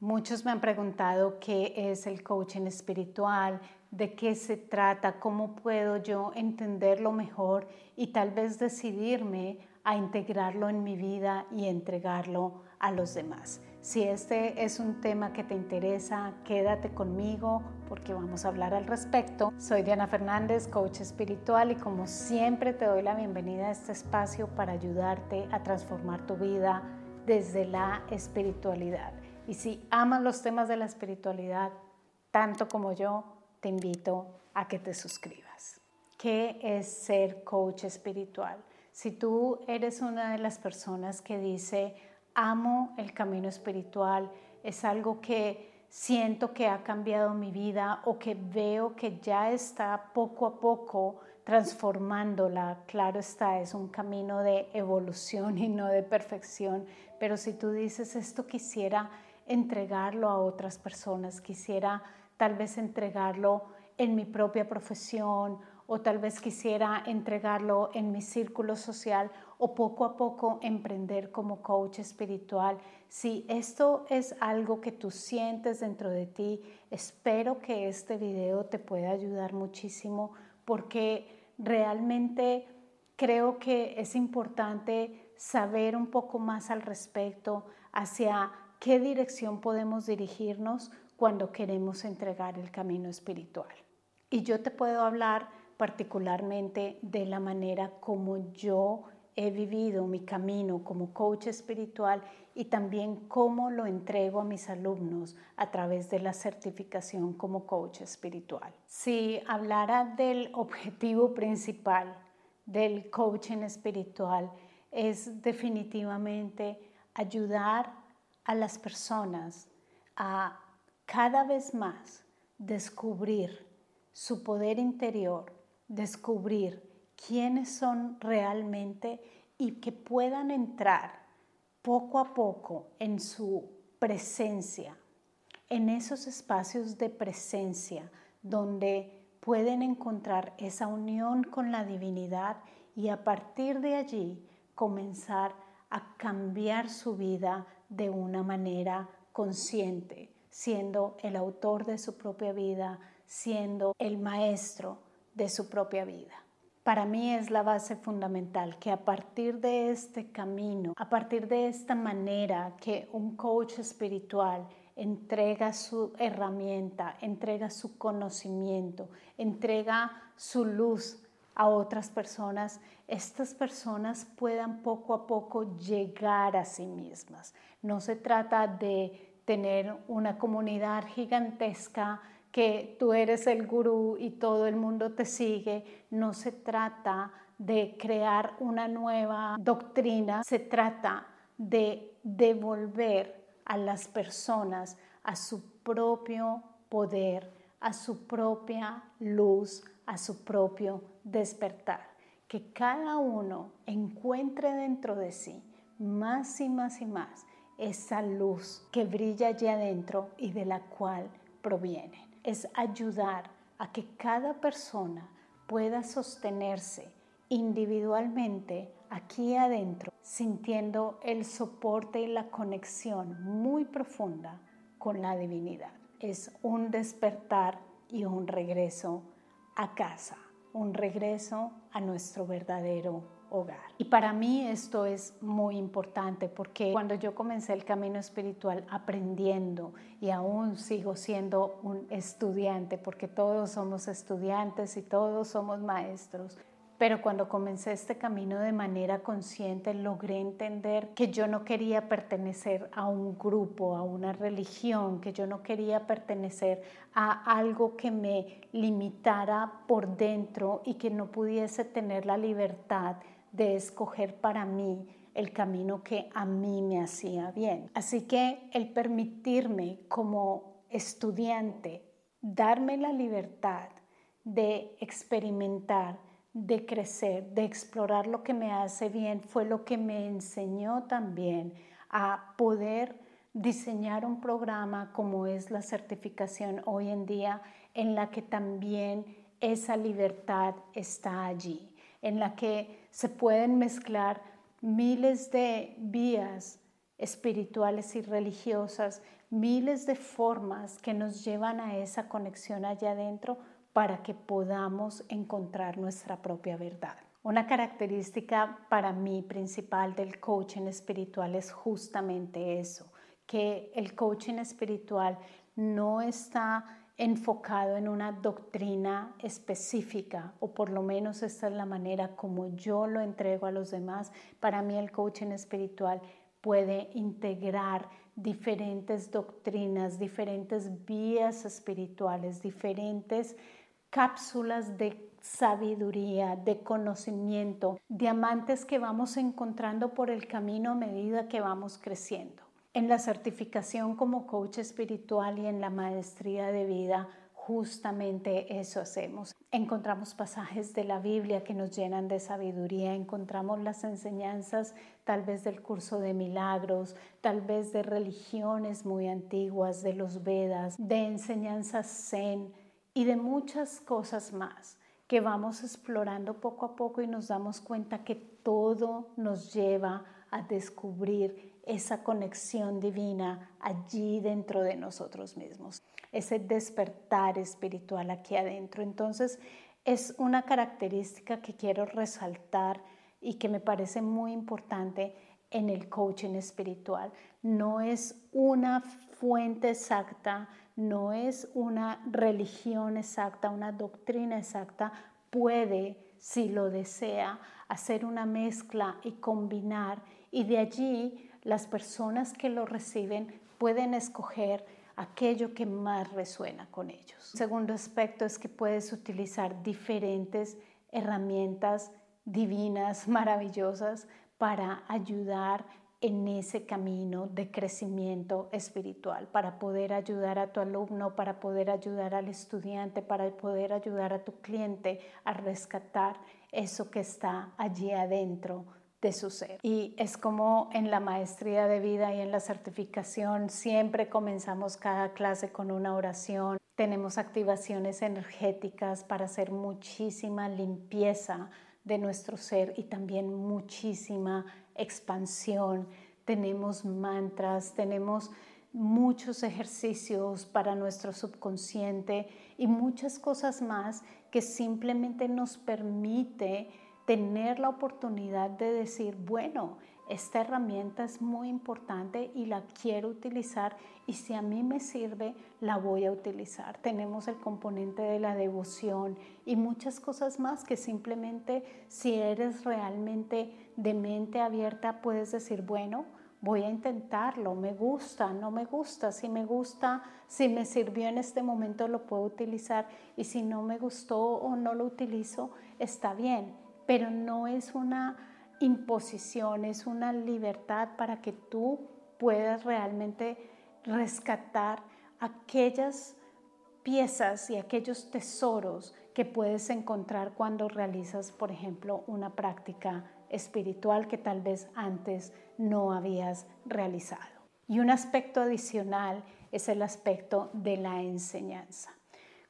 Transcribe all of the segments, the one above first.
Muchos me han preguntado qué es el coaching espiritual, de qué se trata, cómo puedo yo entenderlo mejor y tal vez decidirme a integrarlo en mi vida y entregarlo a los demás. Si este es un tema que te interesa, quédate conmigo porque vamos a hablar al respecto. Soy Diana Fernández, coach espiritual y como siempre te doy la bienvenida a este espacio para ayudarte a transformar tu vida desde la espiritualidad. Y si amas los temas de la espiritualidad tanto como yo, te invito a que te suscribas. ¿Qué es ser coach espiritual? Si tú eres una de las personas que dice, amo el camino espiritual, es algo que siento que ha cambiado mi vida o que veo que ya está poco a poco transformándola. Claro está, es un camino de evolución y no de perfección, pero si tú dices esto quisiera entregarlo a otras personas, quisiera tal vez entregarlo en mi propia profesión o tal vez quisiera entregarlo en mi círculo social o poco a poco emprender como coach espiritual. Si esto es algo que tú sientes dentro de ti, espero que este video te pueda ayudar muchísimo porque realmente creo que es importante saber un poco más al respecto hacia qué dirección podemos dirigirnos cuando queremos entregar el camino espiritual. Y yo te puedo hablar particularmente de la manera como yo he vivido mi camino como coach espiritual y también cómo lo entrego a mis alumnos a través de la certificación como coach espiritual. Si hablara del objetivo principal del coaching espiritual es definitivamente ayudar a las personas a cada vez más descubrir su poder interior, descubrir quiénes son realmente y que puedan entrar poco a poco en su presencia, en esos espacios de presencia donde pueden encontrar esa unión con la divinidad y a partir de allí comenzar a cambiar su vida de una manera consciente, siendo el autor de su propia vida, siendo el maestro de su propia vida. Para mí es la base fundamental que a partir de este camino, a partir de esta manera que un coach espiritual entrega su herramienta, entrega su conocimiento, entrega su luz a otras personas, estas personas puedan poco a poco llegar a sí mismas. No se trata de tener una comunidad gigantesca que tú eres el gurú y todo el mundo te sigue. No se trata de crear una nueva doctrina, se trata de devolver a las personas a su propio poder, a su propia luz, a su propio despertar. Que cada uno encuentre dentro de sí más y más y más esa luz que brilla allí adentro y de la cual proviene. Es ayudar a que cada persona pueda sostenerse individualmente aquí adentro, sintiendo el soporte y la conexión muy profunda con la divinidad. Es un despertar y un regreso a casa, un regreso a nuestro verdadero hogar. Y para mí esto es muy importante porque cuando yo comencé el camino espiritual aprendiendo y aún sigo siendo un estudiante, porque todos somos estudiantes y todos somos maestros, pero cuando comencé este camino de manera consciente, logré entender que yo no quería pertenecer a un grupo, a una religión, que yo no quería pertenecer a algo que me limitara por dentro y que no pudiese tener la libertad de escoger para mí el camino que a mí me hacía bien. Así que el permitirme como estudiante darme la libertad de experimentar, de crecer, de explorar lo que me hace bien, fue lo que me enseñó también a poder diseñar un programa como es la certificación hoy en día, en la que también esa libertad está allí, en la que se pueden mezclar miles de vías espirituales y religiosas, miles de formas que nos llevan a esa conexión allá adentro para que podamos encontrar nuestra propia verdad. Una característica para mí principal del coaching espiritual es justamente eso, que el coaching espiritual no está enfocado en una doctrina específica, o por lo menos esta es la manera como yo lo entrego a los demás. Para mí el coaching espiritual puede integrar diferentes doctrinas, diferentes vías espirituales, diferentes cápsulas de sabiduría, de conocimiento, diamantes que vamos encontrando por el camino a medida que vamos creciendo. En la certificación como coach espiritual y en la maestría de vida, justamente eso hacemos. Encontramos pasajes de la Biblia que nos llenan de sabiduría, encontramos las enseñanzas tal vez del curso de milagros, tal vez de religiones muy antiguas, de los Vedas, de enseñanzas zen y de muchas cosas más que vamos explorando poco a poco y nos damos cuenta que todo nos lleva a descubrir esa conexión divina allí dentro de nosotros mismos, ese despertar espiritual aquí adentro. Entonces, es una característica que quiero resaltar y que me parece muy importante en el coaching espiritual. No es una fuente exacta, no es una religión exacta, una doctrina exacta, puede, si lo desea, hacer una mezcla y combinar y de allí las personas que lo reciben pueden escoger aquello que más resuena con ellos. El segundo aspecto es que puedes utilizar diferentes herramientas divinas, maravillosas, para ayudar en ese camino de crecimiento espiritual, para poder ayudar a tu alumno, para poder ayudar al estudiante, para poder ayudar a tu cliente a rescatar eso que está allí adentro de su ser. Y es como en la maestría de vida y en la certificación, siempre comenzamos cada clase con una oración. Tenemos activaciones energéticas para hacer muchísima limpieza de nuestro ser y también muchísima expansión. Tenemos mantras, tenemos muchos ejercicios para nuestro subconsciente y muchas cosas más que simplemente nos permite tener la oportunidad de decir, bueno, esta herramienta es muy importante y la quiero utilizar y si a mí me sirve, la voy a utilizar. Tenemos el componente de la devoción y muchas cosas más que simplemente si eres realmente de mente abierta puedes decir, bueno, voy a intentarlo, me gusta, no me gusta, si me gusta, si me sirvió en este momento lo puedo utilizar y si no me gustó o no lo utilizo, está bien, pero no es una imposición, es una libertad para que tú puedas realmente rescatar aquellas piezas y aquellos tesoros que puedes encontrar cuando realizas, por ejemplo, una práctica espiritual que tal vez antes no habías realizado. Y un aspecto adicional es el aspecto de la enseñanza.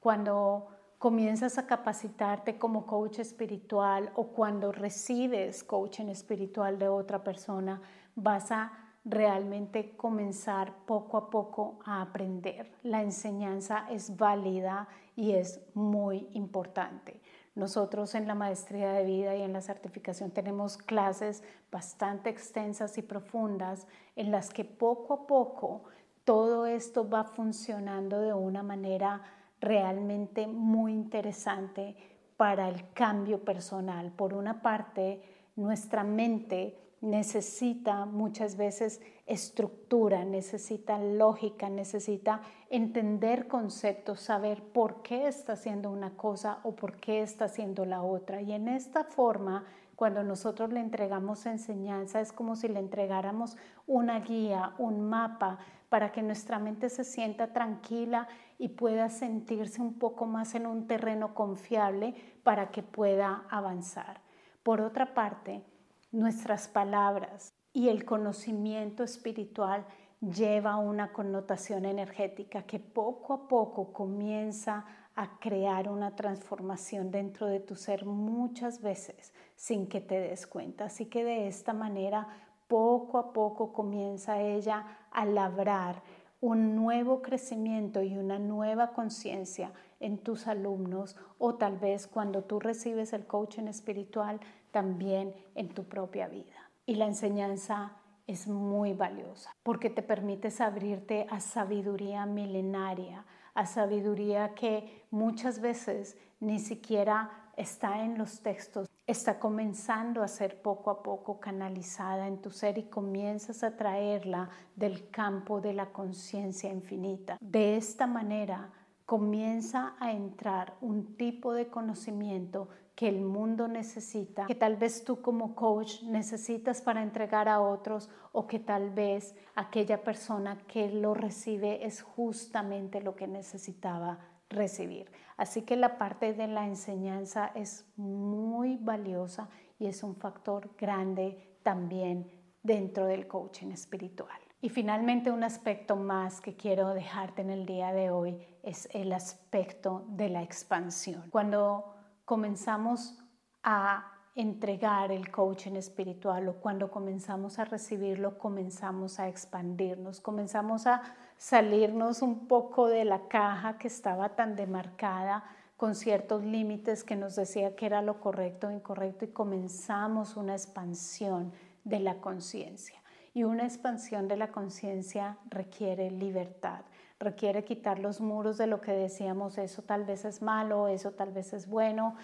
Cuando comienzas a capacitarte como coach espiritual o cuando recibes coaching espiritual de otra persona, vas a realmente comenzar poco a poco a aprender. La enseñanza es válida y es muy importante. Nosotros en la maestría de vida y en la certificación tenemos clases bastante extensas y profundas en las que poco a poco todo esto va funcionando de una manera realmente muy interesante para el cambio personal. Por una parte, nuestra mente necesita muchas veces estructura, necesita lógica, necesita entender conceptos, saber por qué está haciendo una cosa o por qué está haciendo la otra. Y en esta forma, cuando nosotros le entregamos enseñanza, es como si le entregáramos una guía, un mapa para que nuestra mente se sienta tranquila y pueda sentirse un poco más en un terreno confiable para que pueda avanzar. Por otra parte, nuestras palabras y el conocimiento espiritual lleva una connotación energética que poco a poco comienza a crear una transformación dentro de tu ser muchas veces sin que te des cuenta. Así que de esta manera poco a poco comienza ella a labrar un nuevo crecimiento y una nueva conciencia en tus alumnos o tal vez cuando tú recibes el coaching espiritual también en tu propia vida. Y la enseñanza es muy valiosa porque te permites abrirte a sabiduría milenaria, a sabiduría que muchas veces ni siquiera está en los textos, está comenzando a ser poco a poco canalizada en tu ser y comienzas a traerla del campo de la conciencia infinita. De esta manera comienza a entrar un tipo de conocimiento que el mundo necesita, que tal vez tú como coach necesitas para entregar a otros o que tal vez aquella persona que lo recibe es justamente lo que necesitaba recibir. Así que la parte de la enseñanza es muy valiosa y es un factor grande también dentro del coaching espiritual. Y finalmente un aspecto más que quiero dejarte en el día de hoy es el aspecto de la expansión. Cuando comenzamos a entregar el coaching espiritual o cuando comenzamos a recibirlo, comenzamos a expandirnos, comenzamos a salirnos un poco de la caja que estaba tan demarcada con ciertos límites que nos decía que era lo correcto o incorrecto y comenzamos una expansión de la conciencia. Y una expansión de la conciencia requiere libertad, requiere quitar los muros de lo que decíamos, eso tal vez es malo, eso tal vez es bueno.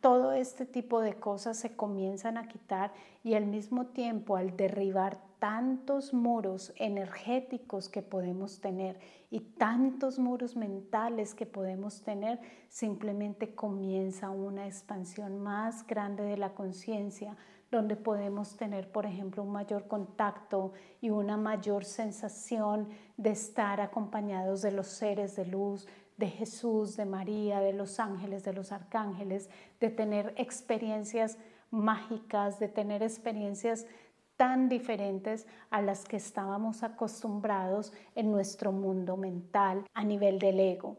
todo este tipo de cosas se comienzan a quitar y al mismo tiempo al derribar tantos muros energéticos que podemos tener y tantos muros mentales que podemos tener, simplemente comienza una expansión más grande de la conciencia donde podemos tener, por ejemplo, un mayor contacto y una mayor sensación de estar acompañados de los seres de luz, de Jesús, de María, de los ángeles, de los arcángeles, de tener experiencias mágicas, de tener experiencias tan diferentes a las que estábamos acostumbrados en nuestro mundo mental a nivel del ego.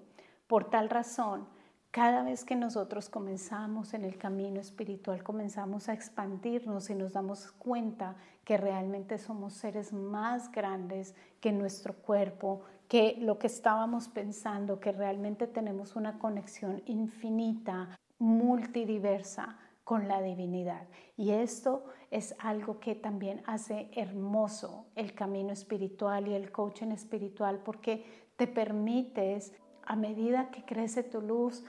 Por tal razón, cada vez que nosotros comenzamos en el camino espiritual, comenzamos a expandirnos y nos damos cuenta que realmente somos seres más grandes que nuestro cuerpo, que lo que estábamos pensando, que realmente tenemos una conexión infinita, multidiversa con la divinidad. Y esto es algo que también hace hermoso el camino espiritual y el coaching espiritual porque te permites, a medida que crece tu luz,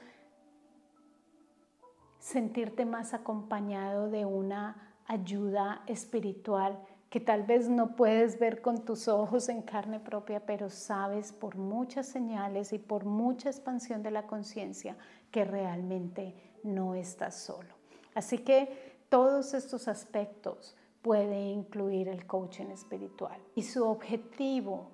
sentirte más acompañado de una ayuda espiritual que tal vez no puedes ver con tus ojos en carne propia, pero sabes por muchas señales y por mucha expansión de la conciencia que realmente no estás solo. Así que todos estos aspectos puede incluir el coaching espiritual y su objetivo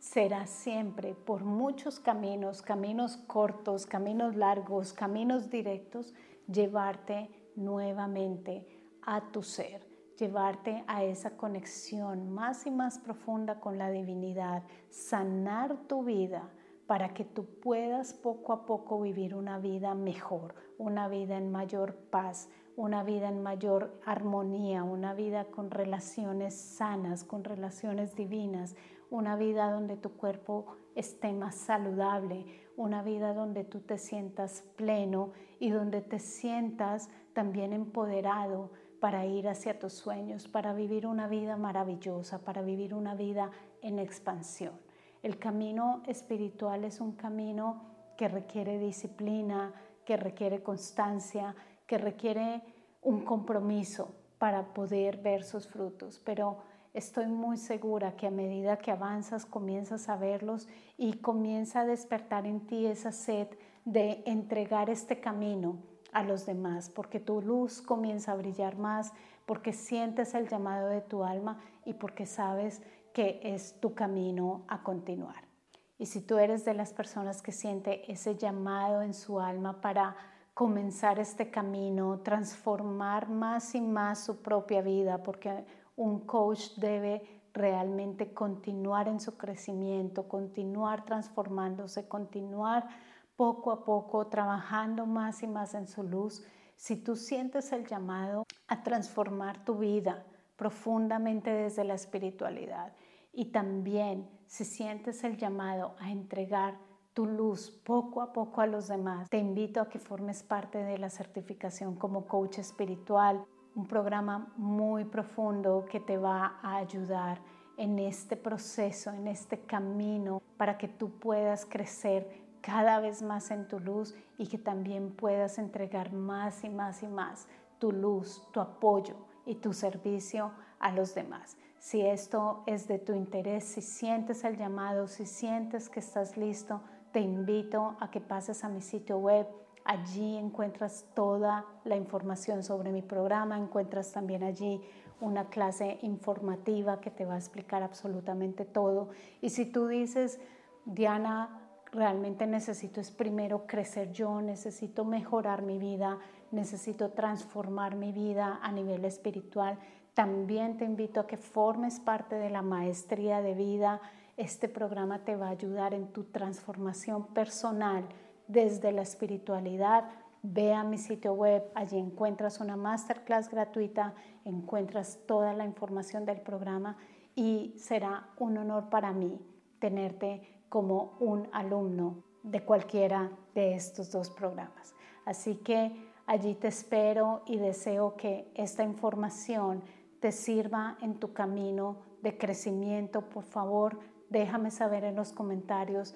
será siempre por muchos caminos, caminos cortos, caminos largos, caminos directos, llevarte nuevamente a tu ser, llevarte a esa conexión más y más profunda con la divinidad, sanar tu vida para que tú puedas poco a poco vivir una vida mejor, una vida en mayor paz, una vida en mayor armonía, una vida con relaciones sanas, con relaciones divinas, una vida donde tu cuerpo esté más saludable, una vida donde tú te sientas pleno y donde te sientas también empoderado para ir hacia tus sueños, para vivir una vida maravillosa, para vivir una vida en expansión. El camino espiritual es un camino que requiere disciplina, que requiere constancia, que requiere un compromiso para poder ver sus frutos, pero estoy muy segura que a medida que avanzas comienzas a verlos y comienza a despertar en ti esa sed de entregar este camino a los demás, porque tu luz comienza a brillar más, porque sientes el llamado de tu alma y porque sabes que es tu camino a continuar. Y si tú eres de las personas que siente ese llamado en su alma para comenzar este camino, transformar más y más su propia vida, porque un coach debe realmente continuar en su crecimiento, continuar transformándose, continuar poco a poco trabajando más y más en su luz. Si tú sientes el llamado a transformar tu vida profundamente desde la espiritualidad Y también si sientes el llamado a entregar tu luz poco a poco a los demás, te invito a que formes parte de la certificación como coach espiritual, un programa muy profundo que te va a ayudar en este proceso, en este camino, para que tú puedas crecer cada vez más en tu luz y que también puedas entregar más y más y más tu luz, tu apoyo y tu servicio a los demás. Si esto es de tu interés, si sientes el llamado, si sientes que estás listo, te invito a que pases a mi sitio web. Allí encuentras toda la información sobre mi programa, encuentras también allí una clase informativa que te va a explicar absolutamente todo. Y si tú dices, Diana, realmente necesito es primero crecer yo, necesito mejorar mi vida, necesito transformar mi vida a nivel espiritual, también te invito a que formes parte de la maestría de vida. Este programa te va a ayudar en tu transformación personal desde la espiritualidad. Ve a mi sitio web, allí encuentras una masterclass gratuita, encuentras toda la información del programa y será un honor para mí tenerte como un alumno de cualquiera de estos dos programas. Así que allí te espero y deseo que esta información te sirva en tu camino de crecimiento. Por favor, déjame saber en los comentarios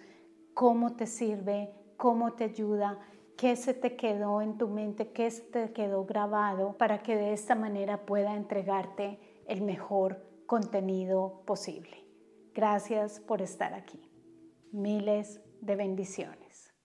cómo te sirve, cómo te ayuda, qué se te quedó en tu mente, qué se te quedó grabado para que de esta manera pueda entregarte el mejor contenido posible. Gracias por estar aquí. Miles de bendiciones.